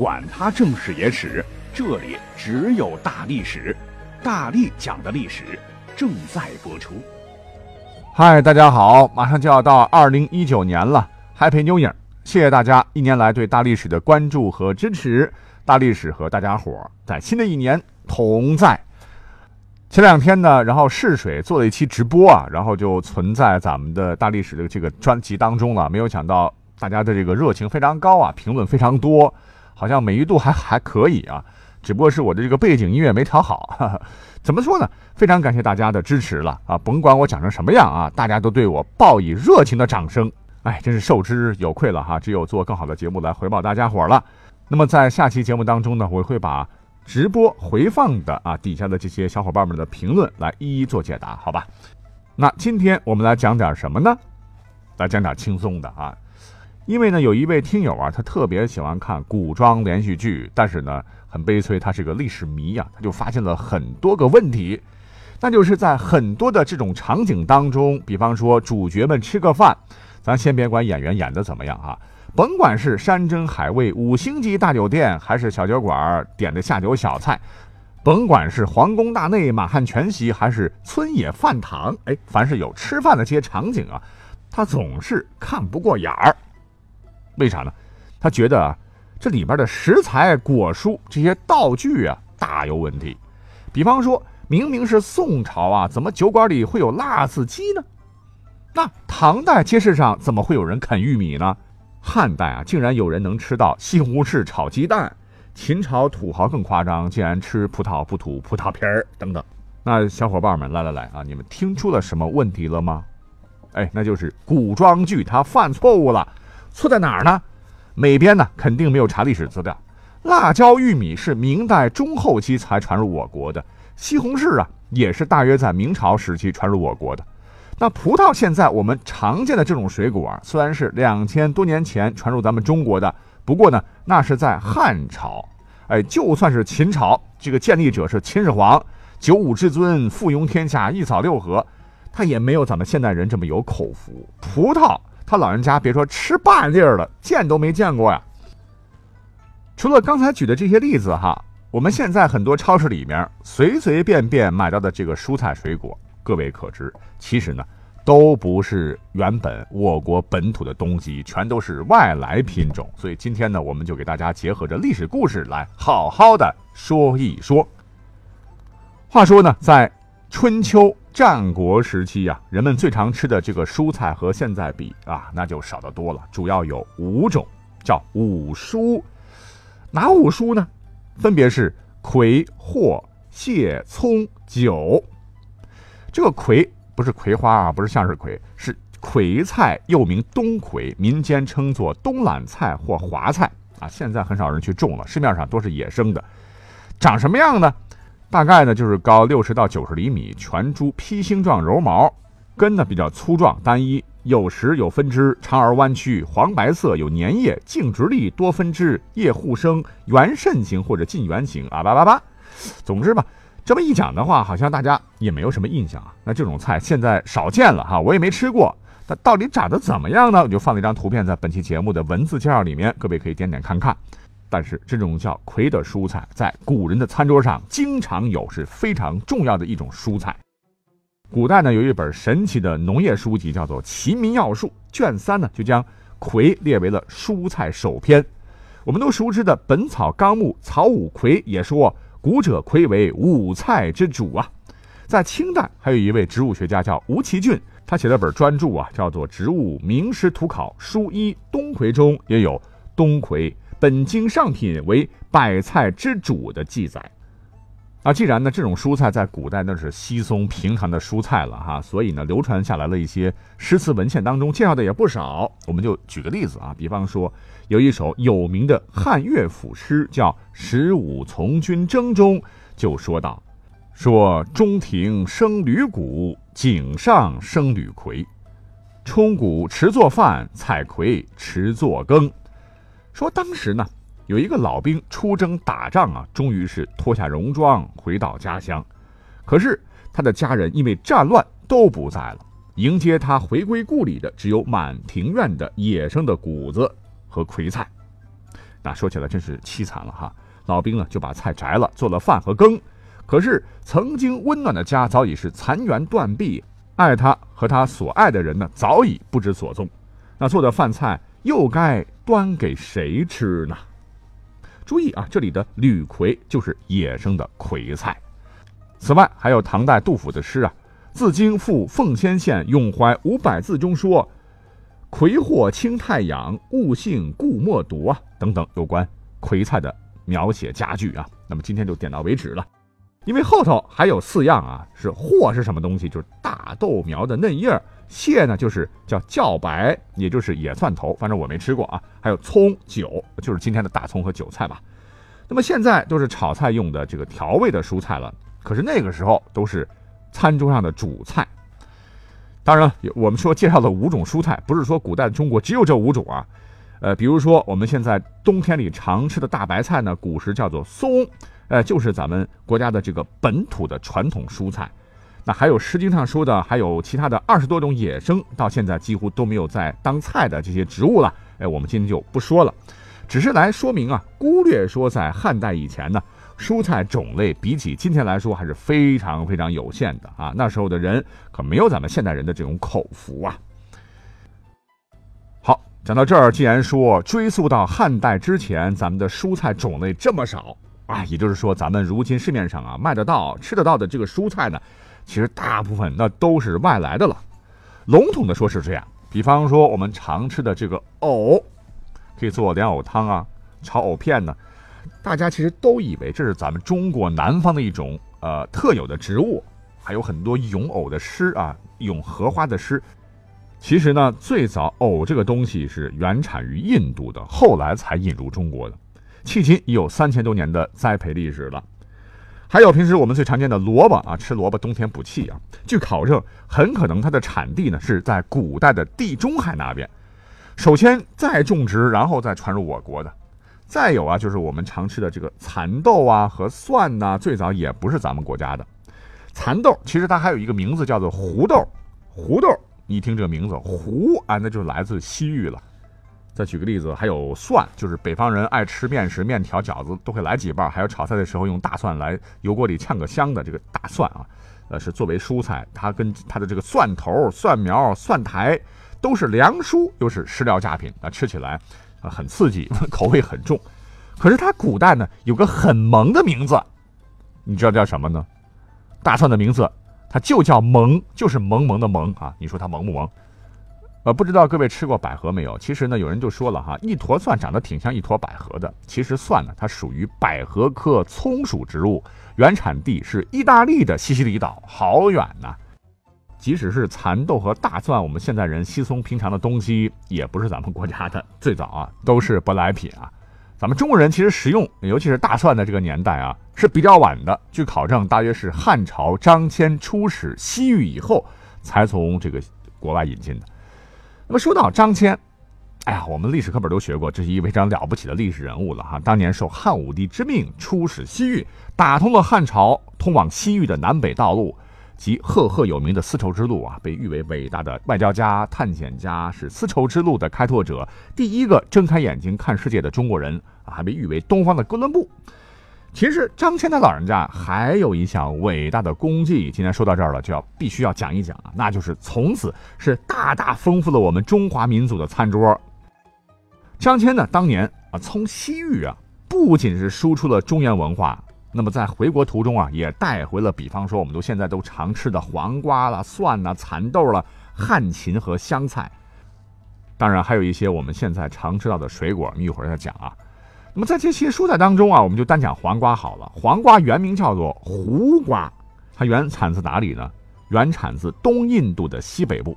管他正史野史。这里只有大历史，大力讲的历史正在播出。嗨，大家好，马上就要到二零一九年了，Happy New Year！谢谢大家一年来对大历史的关注和支持，大历史和大家伙在新的一年同在。前两天呢，然后试水做了一期直播啊，然后就存在咱们的大历史的这个专辑当中了。没有想到大家的这个热情非常高啊，评论非常多，好像美誉度还还可以啊。只不过是我的这个背景音乐没调好，怎么说呢？非常感谢大家的支持了啊！甭管我讲成什么样啊，大家都对我报以热情的掌声，哎，真是受之有愧了哈！只有做更好的节目来回报大家伙了。那么在下期节目当中呢，我会把直播回放的啊底下的这些小伙伴们的评论来一一做解答，好吧？那今天我们来讲点什么呢？来讲点轻松的啊，因为呢有一位听友啊，他特别喜欢看古装连续剧，但是呢。很悲催，他是个历史迷呀，他就发现了很多个问题，那就是在很多的这种场景当中，比方说主角们吃个饭，咱先别管演员演的怎么样啊，甭管是山珍海味五星级大酒店，还是小酒馆点的下酒小菜，甭管是皇宫大内满汉全席，还是村野饭堂，哎，凡是有吃饭的这些场景啊，他总是看不过眼儿，为啥呢？他觉得啊。这里边的食材、果蔬这些道具啊，大有问题。比方说，明明是宋朝啊，怎么酒馆里会有辣子鸡呢？那唐代街市上怎么会有人啃玉米呢？汉代啊，竟然有人能吃到西红柿炒鸡蛋。秦朝土豪更夸张，竟然吃葡萄不吐葡萄皮儿等等。那小伙伴们，来来来啊，你们听出了什么问题了吗？哎，那就是古装剧它犯错误了，错在哪儿呢？美编呢肯定没有查历史资料，辣椒玉米是明代中后期才传入我国的，西红柿啊也是大约在明朝时期传入我国的。那葡萄现在我们常见的这种水果，虽然是两千多年前传入咱们中国的，不过呢那是在汉朝。哎，就算是秦朝，这个建立者是秦始皇，九五至尊，附庸天下，一扫六合，他也没有咱们现代人这么有口福。葡萄。他老人家别说吃半粒儿了，见都没见过呀。除了刚才举的这些例子哈，我们现在很多超市里面随随便便买到的这个蔬菜水果，各位可知，其实呢都不是原本我国本土的东西，全都是外来品种。所以今天呢，我们就给大家结合着历史故事来好好的说一说。话说呢，在春秋。战国时期呀，人们最常吃的这个蔬菜和现在比啊，那就少得多了。主要有五种，叫五蔬。哪五蔬呢？分别是葵、藿、蟹、葱、韭。这个葵不是葵花啊，不是向日葵，是葵菜，又名冬葵，民间称作冬懒菜或华菜啊。现在很少人去种了，市面上都是野生的。长什么样呢？大概呢就是高六十到九十厘米，全株披星状柔毛，根呢比较粗壮单一，有时有分支，长而弯曲，黄白色，有粘液，茎直立，多分支，叶互生，圆肾形或者近圆形啊叭叭叭。总之吧，这么一讲的话，好像大家也没有什么印象啊。那这种菜现在少见了哈，我也没吃过。它到底长得怎么样呢？我就放了一张图片在本期节目的文字介绍里面，各位可以点点看看。但是这种叫葵的蔬菜，在古人的餐桌上经常有，是非常重要的一种蔬菜。古代呢，有一本神奇的农业书籍，叫做《齐民要术》，卷三呢就将葵列为了蔬菜首篇。我们都熟知的《本草纲目》草五葵也说，古者葵为五菜之主啊。在清代，还有一位植物学家叫吴其俊，他写了本专著啊，叫做《植物名师图考》，书一冬葵中也有冬葵。本经上品为百菜之主的记载，啊，既然呢这种蔬菜在古代那是稀松平常的蔬菜了哈，所以呢流传下来了一些诗词文献当中介绍的也不少。我们就举个例子啊，比方说有一首有名的汉乐府诗叫《十五从军征》中，就说道：“说中庭生吕谷，井上生吕葵，冲谷持做饭，采葵持作羹。”说当时呢，有一个老兵出征打仗啊，终于是脱下戎装回到家乡，可是他的家人因为战乱都不在了，迎接他回归故里的只有满庭院的野生的谷子和葵菜。那说起来真是凄惨了哈。老兵呢就把菜摘了，做了饭和羹。可是曾经温暖的家早已是残垣断壁，爱他和他所爱的人呢早已不知所踪。那做的饭菜又该端给谁吃呢？注意啊，这里的吕葵就是野生的葵菜。此外，还有唐代杜甫的诗啊，《自京赴奉先县咏怀五百字》中说：“葵或清太阳，物性故莫独啊。”等等有关葵菜的。描写佳句啊，那么今天就点到为止了，因为后头还有四样啊，是藿是什么东西？就是大豆苗的嫩叶儿，蟹呢就是叫茭白，也就是野蒜头，反正我没吃过啊。还有葱韭，就是今天的大葱和韭菜吧。那么现在都是炒菜用的这个调味的蔬菜了，可是那个时候都是餐桌上的主菜。当然，我们说介绍的五种蔬菜，不是说古代的中国只有这五种啊。呃，比如说我们现在冬天里常吃的大白菜呢，古时叫做松，呃，就是咱们国家的这个本土的传统蔬菜。那还有《诗经》上说的，还有其他的二十多种野生，到现在几乎都没有在当菜的这些植物了。哎，我们今天就不说了，只是来说明啊，忽略说在汉代以前呢，蔬菜种类比起今天来说还是非常非常有限的啊。那时候的人可没有咱们现代人的这种口福啊。好讲到这儿，既然说追溯到汉代之前，咱们的蔬菜种类这么少啊，也就是说，咱们如今市面上啊卖得到、吃得到的这个蔬菜呢，其实大部分那都是外来的了。笼统的说是这样，比方说我们常吃的这个藕，可以做莲藕汤啊、炒藕片呢，大家其实都以为这是咱们中国南方的一种呃特有的植物，还有很多咏藕的诗啊，咏荷花的诗。其实呢，最早藕这个东西是原产于印度的，后来才引入中国的，迄今已有三千多年的栽培历史了。还有平时我们最常见的萝卜啊，吃萝卜冬天补气啊。据考证，很可能它的产地呢是在古代的地中海那边，首先再种植，然后再传入我国的。再有啊，就是我们常吃的这个蚕豆啊和蒜呐，最早也不是咱们国家的。蚕豆其实它还有一个名字叫做胡豆，胡豆。一听这个名字“胡”啊，那就来自西域了。再举个例子，还有蒜，就是北方人爱吃面食、面条、饺子都会来几瓣，还有炒菜的时候用大蒜来油锅里炝个香的这个大蒜啊，呃，是作为蔬菜，它跟它的这个蒜头、蒜苗、蒜苔都是凉蔬，又是食疗佳品啊，吃起来啊很刺激，口味很重。可是它古代呢有个很萌的名字，你知道叫什么呢？大蒜的名字。它就叫萌，就是萌萌的萌啊！你说它萌不萌？呃，不知道各位吃过百合没有？其实呢，有人就说了哈，一坨蒜长得挺像一坨百合的。其实蒜呢，它属于百合科葱属植物，原产地是意大利的西西里岛，好远呐！即使是蚕豆和大蒜，我们现在人稀松平常的东西，也不是咱们国家的。最早啊，都是舶来品啊。咱们中国人其实食用，尤其是大蒜的这个年代啊，是比较晚的。据考证，大约是汉朝张骞出使西域以后，才从这个国外引进的。那么说到张骞，哎呀，我们历史课本都学过，这是一位非常了不起的历史人物了哈。当年受汉武帝之命出使西域，打通了汉朝通往西域的南北道路。及赫赫有名的丝绸之路啊，被誉为伟大的外交家、探险家，是丝绸之路的开拓者，第一个睁开眼睛看世界的中国人啊，还被誉为东方的哥伦布。其实张骞他老人家还有一项伟大的功绩，今天说到这儿了，就要必须要讲一讲啊，那就是从此是大大丰富了我们中华民族的餐桌。张骞呢，当年啊，从西域啊，不仅是输出了中原文化。那么在回国途中啊，也带回了，比方说我们都现在都常吃的黄瓜了、蒜呐、蚕豆了、旱芹和香菜，当然还有一些我们现在常吃到的水果，我们一会儿再讲啊。那么在这些蔬菜当中啊，我们就单讲黄瓜好了。黄瓜原名叫做胡瓜，它原产自哪里呢？原产自东印度的西北部。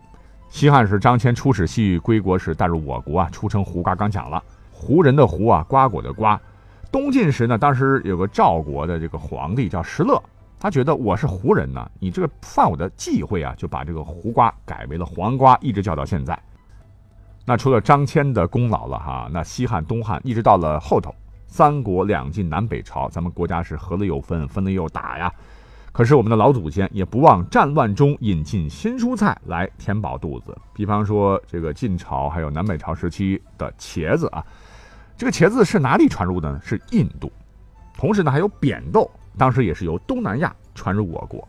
西汉时，张骞出使西域归国时带入我国啊，出称胡瓜。刚讲了，胡人的胡啊，瓜果的瓜。东晋时呢，当时有个赵国的这个皇帝叫石勒，他觉得我是胡人呢，你这个犯我的忌讳啊，就把这个胡瓜改为了黄瓜，一直叫到现在。那除了张骞的功劳了哈，那西汉、东汉一直到了后头，三国、两晋、南北朝，咱们国家是合了又分，分了又打呀。可是我们的老祖先也不忘战乱中引进新蔬菜来填饱肚子，比方说这个晋朝还有南北朝时期的茄子啊，这个茄子是哪里传入的呢？是印度。同时呢，还有扁豆，当时也是由东南亚传入我国。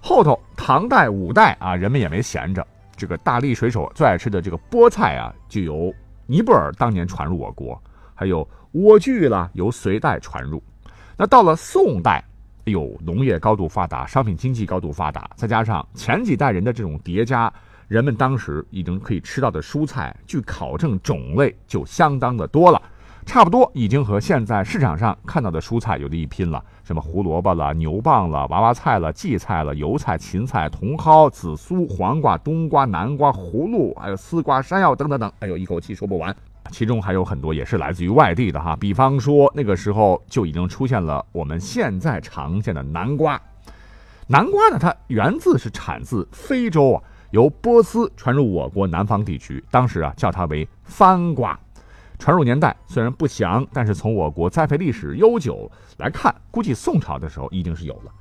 后头唐代、五代啊，人们也没闲着，这个大力水手最爱吃的这个菠菜啊，就由尼泊尔当年传入我国，还有莴苣啦，由隋代传入。那到了宋代。有农业高度发达，商品经济高度发达，再加上前几代人的这种叠加，人们当时已经可以吃到的蔬菜，据考证种类就相当的多了，差不多已经和现在市场上看到的蔬菜有的一拼了。什么胡萝卜了、牛蒡了、娃娃菜了、荠菜了、油菜、芹菜、茼蒿、紫苏、黄瓜、冬瓜、南瓜、葫芦，还有丝瓜、山药等等等，哎呦，一口气说不完。其中还有很多也是来自于外地的哈，比方说那个时候就已经出现了我们现在常见的南瓜。南瓜呢，它源自是产自非洲啊，由波斯传入我国南方地区，当时啊叫它为番瓜。传入年代虽然不详，但是从我国栽培历史悠久来看，估计宋朝的时候已经是有了。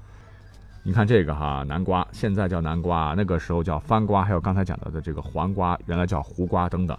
你看这个哈，南瓜现在叫南瓜，那个时候叫番瓜，还有刚才讲到的这个黄瓜，原来叫胡瓜等等。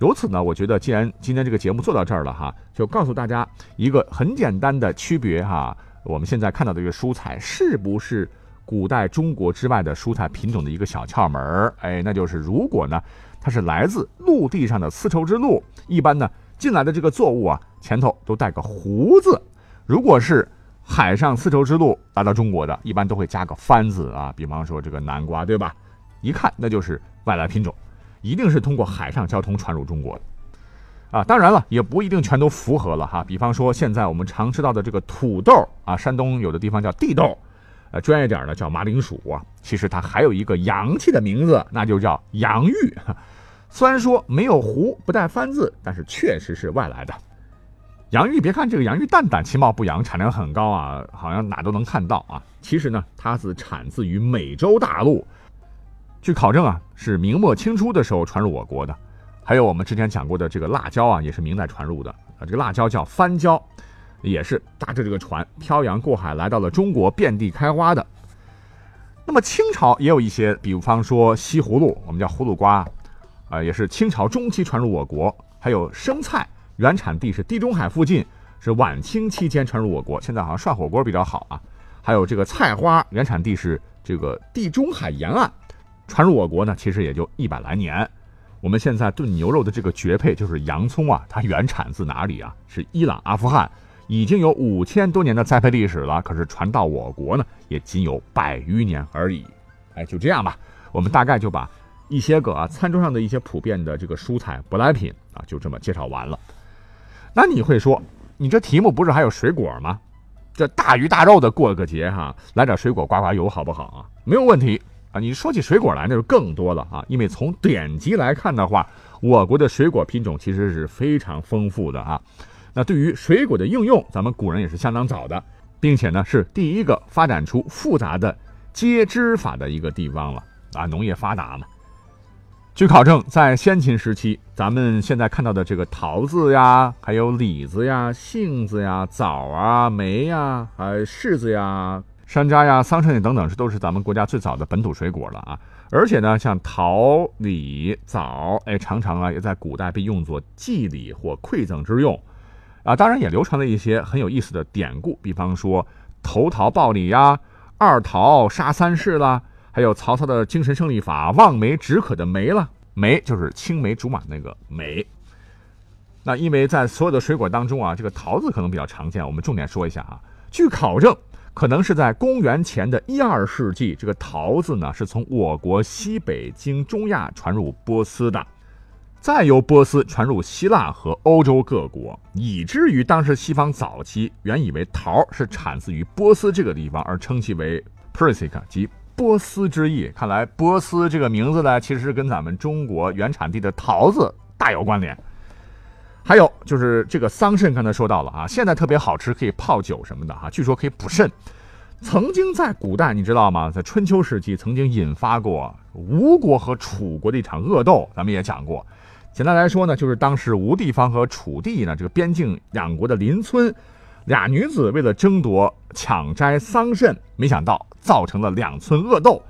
由此呢，我觉得既然今天这个节目做到这儿了哈，就告诉大家一个很简单的区别哈。我们现在看到的这个蔬菜是不是古代中国之外的蔬菜品种的一个小窍门儿？哎，那就是如果呢，它是来自陆地上的丝绸之路，一般呢进来的这个作物啊前头都带个“胡”字；如果是海上丝绸之路来到中国的，一般都会加个“番”字啊。比方说这个南瓜，对吧？一看那就是外来品种。一定是通过海上交通传入中国的，啊，当然了，也不一定全都符合了哈。比方说，现在我们常吃到的这个土豆啊，山东有的地方叫地豆，呃，专业点呢叫马铃薯啊。其实它还有一个洋气的名字，那就叫洋芋。虽然说没有“胡”不带“番”字，但是确实是外来的洋芋。别看这个洋芋蛋蛋其貌不扬，产量很高啊，好像哪都能看到啊。其实呢，它是产自于美洲大陆。据考证啊，是明末清初的时候传入我国的。还有我们之前讲过的这个辣椒啊，也是明代传入的啊。这个辣椒叫番椒，也是搭着这个船漂洋过海来到了中国，遍地开花的。那么清朝也有一些，比方说西葫芦，我们叫葫芦瓜，啊，也是清朝中期传入我国。还有生菜，原产地是地中海附近，是晚清期间传入我国。现在好像涮火锅比较好啊。还有这个菜花，原产地是这个地中海沿岸。传入我国呢，其实也就一百来年。我们现在炖牛肉的这个绝配就是洋葱啊，它原产自哪里啊？是伊朗、阿富汗，已经有五千多年的栽培历史了。可是传到我国呢，也仅有百余年而已。哎，就这样吧，我们大概就把一些个啊餐桌上的一些普遍的这个蔬菜舶来品啊，就这么介绍完了。那你会说，你这题目不是还有水果吗？这大鱼大肉的过个节哈，来点水果刮刮油好不好啊？没有问题。啊，你说起水果来，那就更多了啊！因为从典籍来看的话，我国的水果品种其实是非常丰富的啊。那对于水果的应用，咱们古人也是相当早的，并且呢是第一个发展出复杂的接枝法的一个地方了啊。农业发达嘛。据考证，在先秦时期，咱们现在看到的这个桃子呀，还有李子呀、杏子呀、枣啊、梅呀，还有柿子呀。山楂呀、桑葚等等，这都是咱们国家最早的本土水果了啊！而且呢，像桃、李、枣，哎，常常啊也在古代被用作祭礼或馈赠之用，啊，当然也流传了一些很有意思的典故，比方说投桃报李呀、二桃杀三士啦，还有曹操的精神胜利法望梅止渴的梅了，梅就是青梅竹马那个梅。那因为在所有的水果当中啊，这个桃子可能比较常见，我们重点说一下啊，据考证。可能是在公元前的一二世纪，这个桃子呢是从我国西北经中亚传入波斯的，再由波斯传入希腊和欧洲各国，以至于当时西方早期原以为桃是产自于波斯这个地方，而称其为 Persica，即波斯之意。看来波斯这个名字呢，其实跟咱们中国原产地的桃子大有关联。还有就是这个桑葚，刚才说到了啊，现在特别好吃，可以泡酒什么的哈，据说可以补肾。曾经在古代，你知道吗？在春秋时期，曾经引发过吴国和楚国的一场恶斗，咱们也讲过。简单来说呢，就是当时吴地方和楚地呢这个边境两国的邻村，俩女子为了争夺抢摘桑葚，没想到造成了两村恶斗。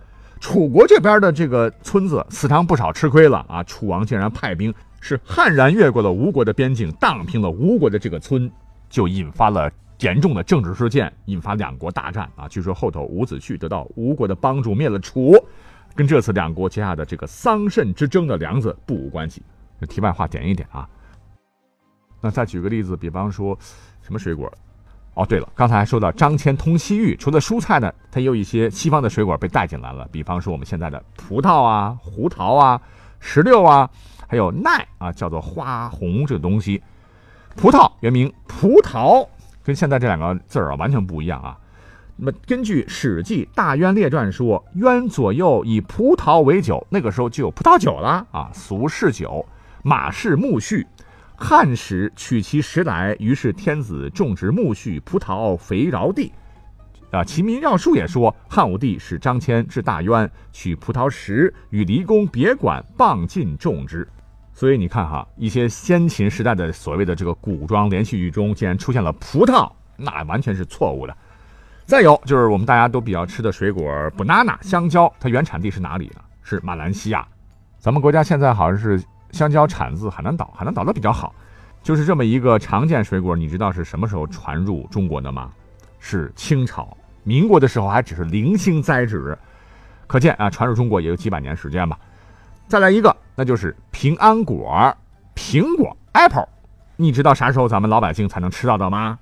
楚国这边的这个村子死伤不少，吃亏了啊！楚王竟然派兵是悍然越过了吴国的边境，荡平了吴国的这个村，就引发了。严重的政治事件引发两国大战啊！据说后头伍子胥得到吴国的帮助，灭了楚，跟这次两国结下的这个桑葚之争的梁子不无关系。题外话点一点啊。那再举个例子，比方说什么水果？哦，对了，刚才还说到张骞通西域，除了蔬菜呢，它也有一些西方的水果被带进来了。比方说我们现在的葡萄啊、胡桃啊、石榴啊，还有奈啊，叫做花红这个东西。葡萄原名葡萄。跟现在这两个字儿啊完全不一样啊。那么根据《史记·大渊列传》说，渊左右以葡萄为酒，那个时候就有葡萄酒了啊。俗世酒，马氏苜蓿。汉时取其实来，于是天子种植苜蓿、葡萄，肥饶地。啊，《齐民要术》也说，汉武帝使张骞至大渊，取葡萄石，与离宫别馆，傍尽种之。所以你看哈，一些先秦时代的所谓的这个古装连续剧中，竟然出现了葡萄，那完全是错误的。再有就是我们大家都比较吃的水果 banana 香蕉，它原产地是哪里呢？是马来西亚。咱们国家现在好像是香蕉产自海南岛，海南岛的比较好。就是这么一个常见水果，你知道是什么时候传入中国的吗？是清朝、民国的时候还只是零星栽植，可见啊，传入中国也有几百年时间吧。再来一个，那就是平安果，苹果 apple，你知道啥时候咱们老百姓才能吃到的吗？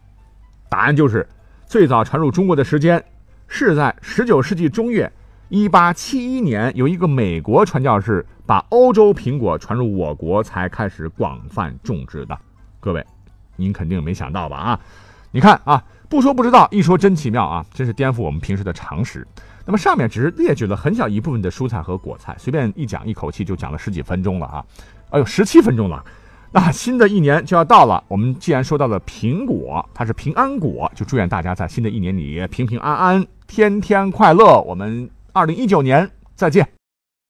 答案就是最早传入中国的时间是在十九世纪中叶，一八七一年，有一个美国传教士把欧洲苹果传入我国，才开始广泛种植的。各位，您肯定没想到吧？啊，你看啊，不说不知道，一说真奇妙啊，真是颠覆我们平时的常识。那么上面只是列举了很小一部分的蔬菜和果菜，随便一讲，一口气就讲了十几分钟了啊！哎呦，十七分钟了。那新的一年就要到了，我们既然说到了苹果，它是平安果，就祝愿大家在新的一年里平平安安，天天快乐。我们二零一九年再见。